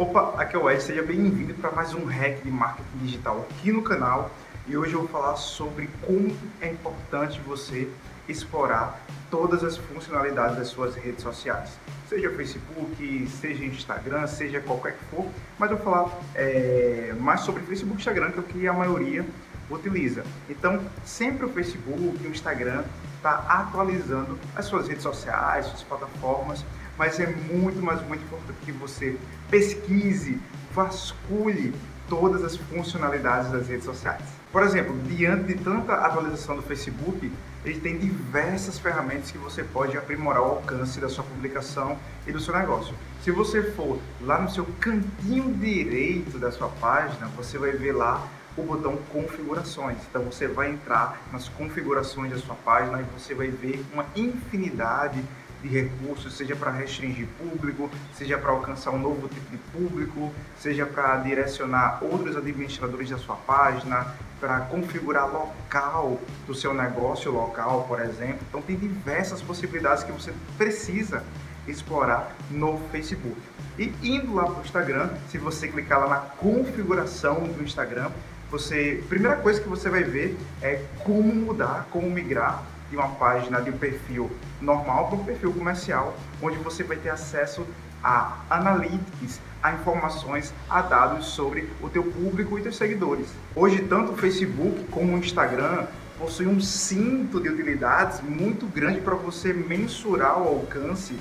Opa, aqui é o Ed, seja bem-vindo para mais um hack de marketing digital aqui no canal. E hoje eu vou falar sobre como é importante você explorar todas as funcionalidades das suas redes sociais. Seja Facebook, seja Instagram, seja qualquer que for, mas eu vou falar é, mais sobre Facebook e Instagram, que é o que a maioria utiliza. Então, sempre o Facebook e o Instagram está atualizando as suas redes sociais, suas plataformas, mas é muito, mas muito importante que você pesquise, vasculhe todas as funcionalidades das redes sociais. Por exemplo, diante de tanta atualização do Facebook, ele tem diversas ferramentas que você pode aprimorar o alcance da sua publicação e do seu negócio. Se você for lá no seu cantinho direito da sua página, você vai ver lá o botão configurações. Então você vai entrar nas configurações da sua página e você vai ver uma infinidade de recursos, seja para restringir público, seja para alcançar um novo tipo de público, seja para direcionar outros administradores da sua página, para configurar local do seu negócio local, por exemplo. Então tem diversas possibilidades que você precisa explorar no Facebook. E indo lá para o Instagram, se você clicar lá na configuração do Instagram, você, primeira coisa que você vai ver é como mudar, como migrar de uma página de um perfil normal para um perfil comercial, onde você vai ter acesso a analytics, a informações, a dados sobre o teu público e teus seguidores. Hoje, tanto o Facebook como o Instagram possuem um cinto de utilidades muito grande para você mensurar o alcance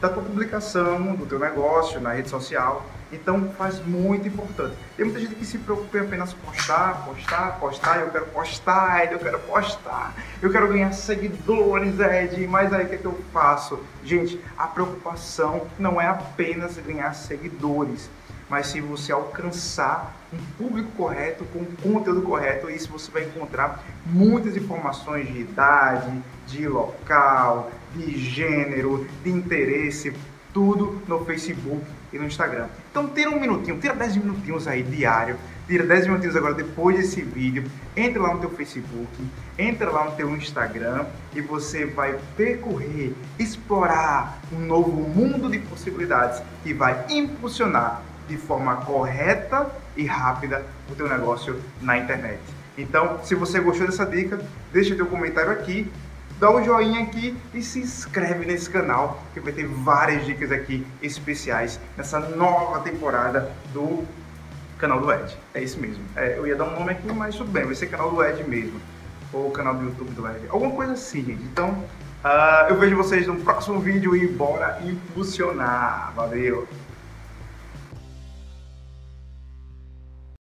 da tua publicação, do teu negócio na rede social. Então faz muito importante. Tem muita gente que se preocupa em apenas postar, postar, postar, eu quero postar, Ed, eu quero postar, eu quero ganhar seguidores, Ed, mas aí o que, é que eu faço? Gente, a preocupação não é apenas ganhar seguidores, mas se você alcançar um público correto, com conteúdo correto, isso você vai encontrar muitas informações de idade, de local, de gênero, de interesse, tudo no Facebook e no Instagram. Então tira um minutinho, tira 10 minutinhos aí diário, tira 10 minutinhos agora depois desse vídeo, entre lá no teu Facebook, entra lá no teu Instagram e você vai percorrer, explorar um novo mundo de possibilidades que vai impulsionar de forma correta e rápida o teu negócio na internet. Então, se você gostou dessa dica, deixa teu comentário aqui dá um joinha aqui e se inscreve nesse canal que vai ter várias dicas aqui especiais nessa nova temporada do canal do Ed. É isso mesmo. É, eu ia dar um nome aqui, mas tudo bem, vai ser canal do Ed mesmo. Ou canal do YouTube do Ed. Alguma coisa assim, gente. Então, uh, eu vejo vocês no próximo vídeo e bora impulsionar. Valeu!